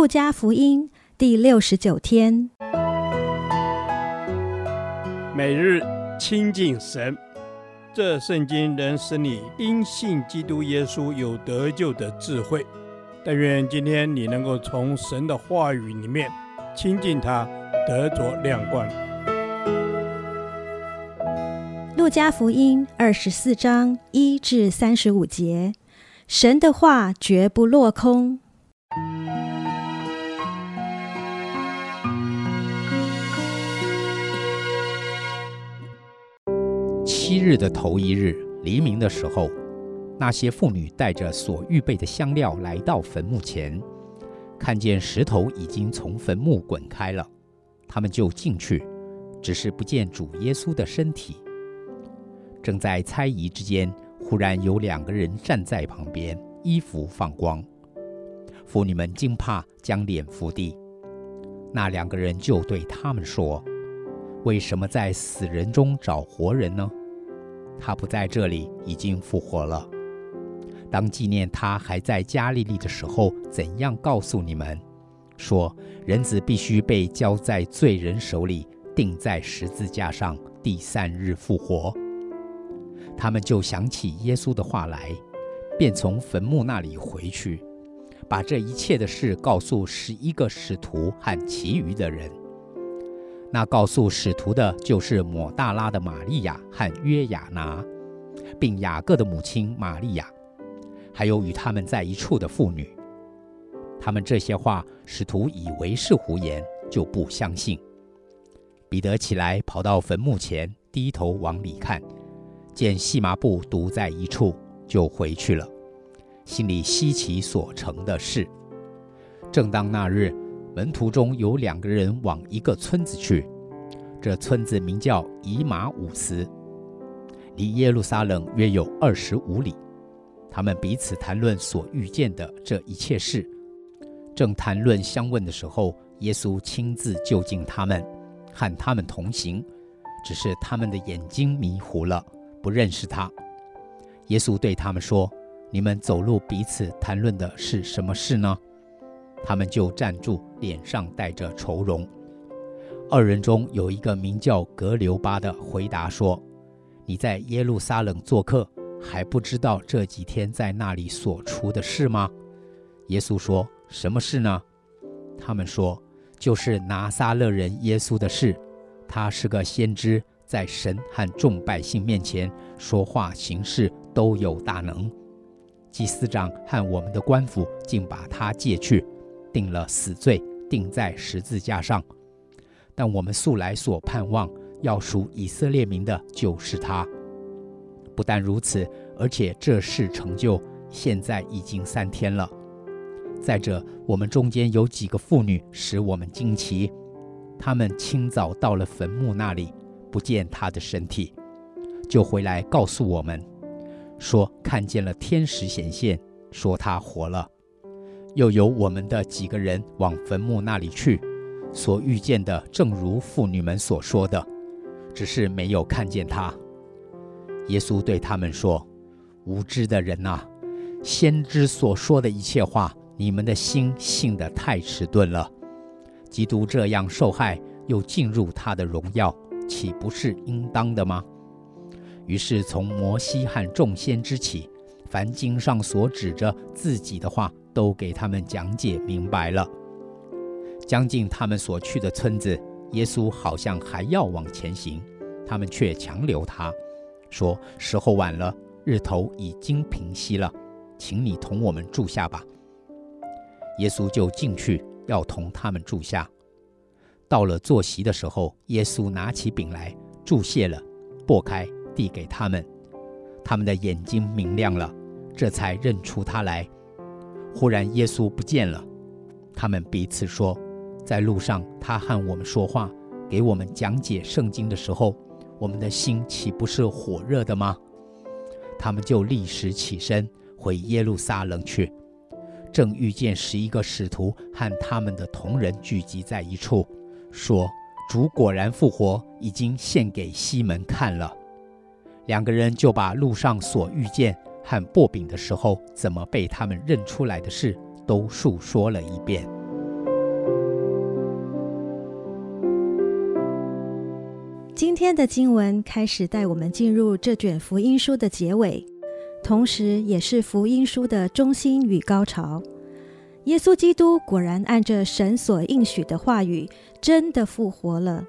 路加福音第六十九天，每日亲近神，这圣经能使你因信基督耶稣有得救的智慧。但愿今天你能够从神的话语里面亲近他，得着亮光。路加福音二十四章一至三十五节，神的话绝不落空。七日的头一日，黎明的时候。那些妇女带着所预备的香料来到坟墓前，看见石头已经从坟墓滚开了，他们就进去，只是不见主耶稣的身体。正在猜疑之间，忽然有两个人站在旁边，衣服放光。妇女们惊怕，将脸伏地。那两个人就对他们说：“为什么在死人中找活人呢？他不在这里，已经复活了。”当纪念他还在加利利的时候，怎样告诉你们，说人子必须被交在罪人手里，钉在十字架上，第三日复活。他们就想起耶稣的话来，便从坟墓那里回去，把这一切的事告诉十一个使徒和其余的人。那告诉使徒的，就是抹大拉的玛利亚和约亚拿，并雅各的母亲玛利亚。还有与他们在一处的妇女，他们这些话，使徒以为是胡言，就不相信。彼得起来，跑到坟墓前，低头往里看，见细麻布独在一处，就回去了，心里稀奇所成的事。正当那日，门徒中有两个人往一个村子去，这村子名叫以马忤斯，离耶路撒冷约有二十五里。他们彼此谈论所遇见的这一切事，正谈论相问的时候，耶稣亲自就近他们，和他们同行，只是他们的眼睛迷糊了，不认识他。耶稣对他们说：“你们走路彼此谈论的是什么事呢？”他们就站住，脸上带着愁容。二人中有一个名叫革流巴的，回答说：“你在耶路撒冷做客。”还不知道这几天在那里所出的事吗？耶稣说：“什么事呢？”他们说：“就是拿撒勒人耶稣的事。他是个先知，在神和众百姓面前说话行事都有大能。祭司长和我们的官府竟把他借去，定了死罪，钉在十字架上。但我们素来所盼望要赎以色列民的，就是他。”不但如此，而且这事成就，现在已经三天了。再者，我们中间有几个妇女使我们惊奇，她们清早到了坟墓那里，不见他的身体，就回来告诉我们，说看见了天使显现，说他活了。又有我们的几个人往坟墓那里去，所遇见的正如妇女们所说的，只是没有看见他。耶稣对他们说：“无知的人啊，先知所说的一切话，你们的心信得太迟钝了。基督这样受害，又进入他的荣耀，岂不是应当的吗？”于是从摩西和众先知起，凡经上所指着自己的话，都给他们讲解明白了。将近他们所去的村子，耶稣好像还要往前行，他们却强留他。说：“时候晚了，日头已经平西了，请你同我们住下吧。”耶稣就进去，要同他们住下。到了坐席的时候，耶稣拿起饼来，祝谢了，擘开，递给他们。他们的眼睛明亮了，这才认出他来。忽然耶稣不见了，他们彼此说：“在路上，他和我们说话，给我们讲解圣经的时候。”我们的心岂不是火热的吗？他们就立时起身回耶路撒冷去，正遇见十一个使徒和他们的同人聚集在一处，说：“主果然复活，已经献给西门看了。”两个人就把路上所遇见看薄饼的时候怎么被他们认出来的事都述说了一遍。今天的经文开始带我们进入这卷福音书的结尾同时也是福音书的中心与高潮。耶稣基督果然按着神所应许的话语真的复活了。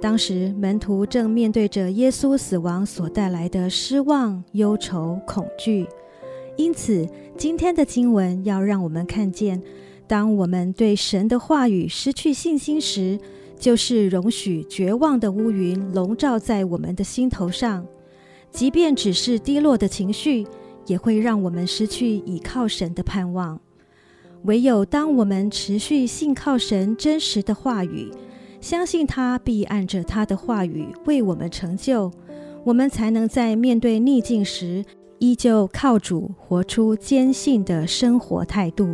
当时门徒正面对着耶稣死亡所带来的失望、忧愁、恐惧，因此今天的经文要让我们看见，当我们对神的话语失去信心时，就是容许绝望的乌云笼罩在我们的心头上，即便只是低落的情绪，也会让我们失去倚靠神的盼望。唯有当我们持续信靠神真实的话语，相信他必按着他的话语为我们成就，我们才能在面对逆境时，依旧靠主活出坚信的生活态度。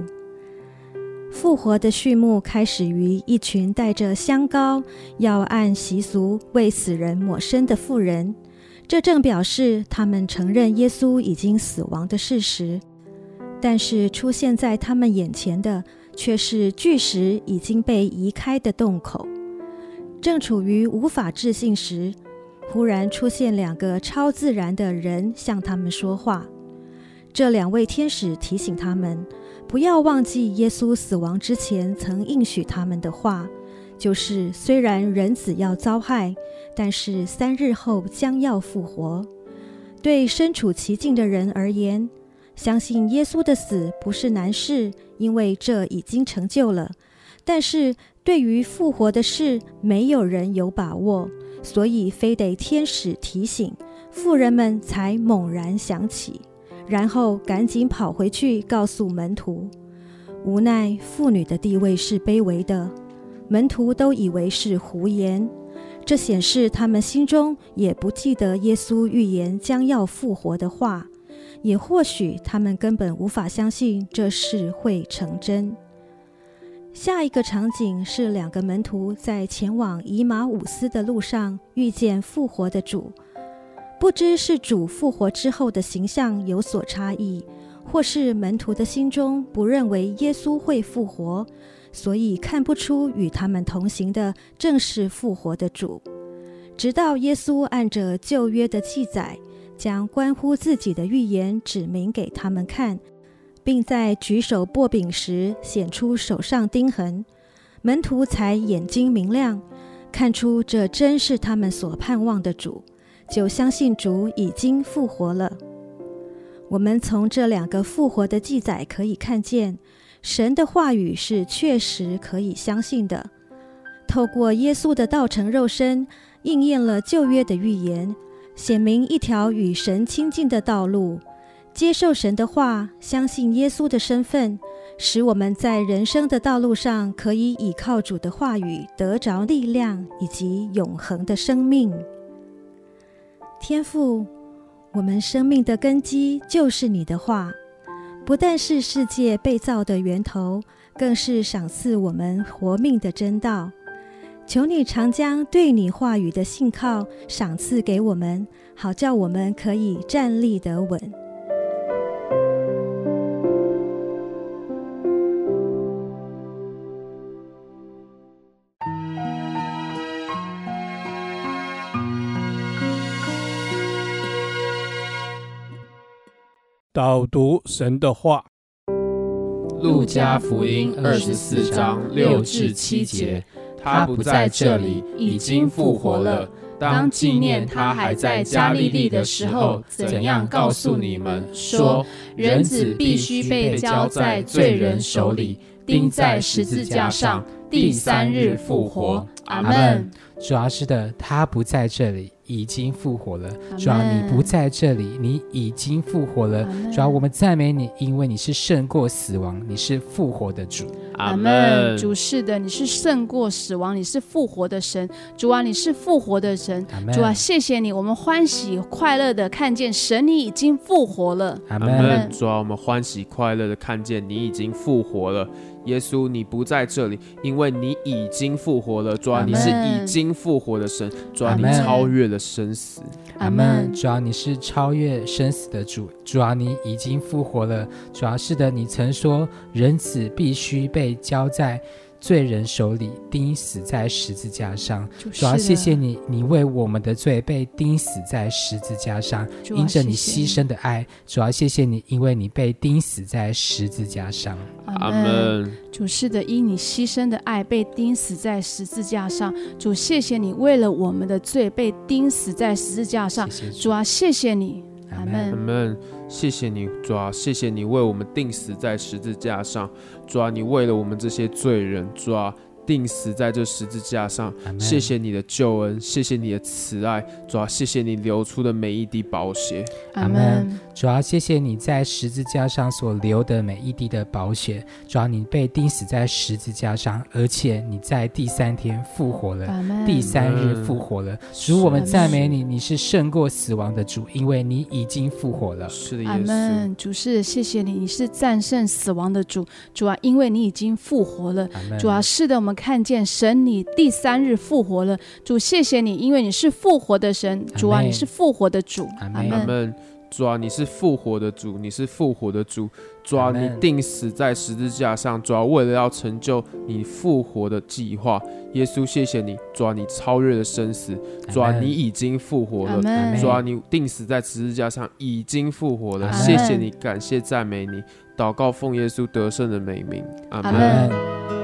复活的序幕开始于一群带着香膏，要按习俗为死人抹身的妇人，这正表示他们承认耶稣已经死亡的事实。但是出现在他们眼前的，却是巨石已经被移开的洞口。正处于无法置信时，忽然出现两个超自然的人向他们说话。这两位天使提醒他们，不要忘记耶稣死亡之前曾应许他们的话，就是虽然人子要遭害，但是三日后将要复活。对身处其境的人而言，相信耶稣的死不是难事，因为这已经成就了。但是，对于复活的事，没有人有把握，所以非得天使提醒，妇人们才猛然想起，然后赶紧跑回去告诉门徒。无奈妇女的地位是卑微的，门徒都以为是胡言，这显示他们心中也不记得耶稣预言将要复活的话，也或许他们根本无法相信这事会成真。下一个场景是两个门徒在前往以马忤斯的路上遇见复活的主，不知是主复活之后的形象有所差异，或是门徒的心中不认为耶稣会复活，所以看不出与他们同行的正是复活的主。直到耶稣按着旧约的记载，将关乎自己的预言指明给他们看。并在举手握柄时显出手上钉痕，门徒才眼睛明亮，看出这真是他们所盼望的主，就相信主已经复活了。我们从这两个复活的记载可以看见，神的话语是确实可以相信的。透过耶稣的道成肉身，应验了旧约的预言，显明一条与神亲近的道路。接受神的话，相信耶稣的身份，使我们在人生的道路上可以倚靠主的话语，得着力量以及永恒的生命。天父，我们生命的根基就是你的话，不但是世界被造的源头，更是赏赐我们活命的真道。求你常将对你话语的信靠赏赐给我们，好叫我们可以站立得稳。导读神的话，《路加福音》二十四章六至七节，他不在这里，已经复活了。当纪念他还在加利利的时候，怎样告诉你们说，人子必须被交在罪人手里，钉在十字架上，第三日复活。阿门。主要是的，他不在这里。已经复活了，主要你不在这里，你已经复活了。主要我们赞美你，因为你是胜过死亡，你是复活的主。阿门。主是的，你是胜过死亡，你是复活的神。主啊，你是复活的神。主啊，谢谢你，我们欢喜快乐的看见神，你已经复活了。阿门。主啊，我们欢喜快乐的看见你已经复活了。耶稣，你不在这里，因为你已经复活了。主啊，你是已经复活的神。主啊，你超越了生死。阿门。主啊，你是超越生死的主。主啊，你已经复活了。主啊，是的，你曾说人子必须被交在罪人手里钉死在十字架上。主要，谢谢你，你为我们的罪被钉死在十字架上，因着你牺牲的爱。主要，谢谢你，因为你被钉死在十字架上。阿门。主是的，因你牺牲的爱被钉死在十字架上。主，谢谢你为了我们的罪被钉死在十字架上。谢谢主，主啊，谢谢你。阿门。阿门。谢谢你，主啊，谢谢你为我们钉死在十字架上。主啊，你为了我们这些罪人，主啊。钉死在这十字架上，谢谢你的救恩，谢谢你的慈爱，主啊，谢谢你流出的每一滴宝血，阿门。主啊，谢谢你在十字架上所流的每一滴的宝血，主啊，你被钉死在十字架上，而且你在第三天复活了，第三日复活了。主，我们赞美你，你是胜过死亡的主，因为你已经复活了。是的。阿门。主是谢谢你，你是战胜死亡的主，主啊，因为你已经复活了。主啊，是的，我们。看见神，你第三日复活了，主，谢谢你，因为你是复活的神，主啊，你是复活的主，阿门。主啊，你是复活的主，你是复活的主，主啊，你定死在十字架上，主啊，为了要成就你复活的计划，耶稣，谢谢你，主啊，你超越了生死，主啊，你已经复活了，主啊，你定死在十字架上已经复活了，谢谢你，感谢赞美你，祷告奉耶稣得胜的美名，阿门。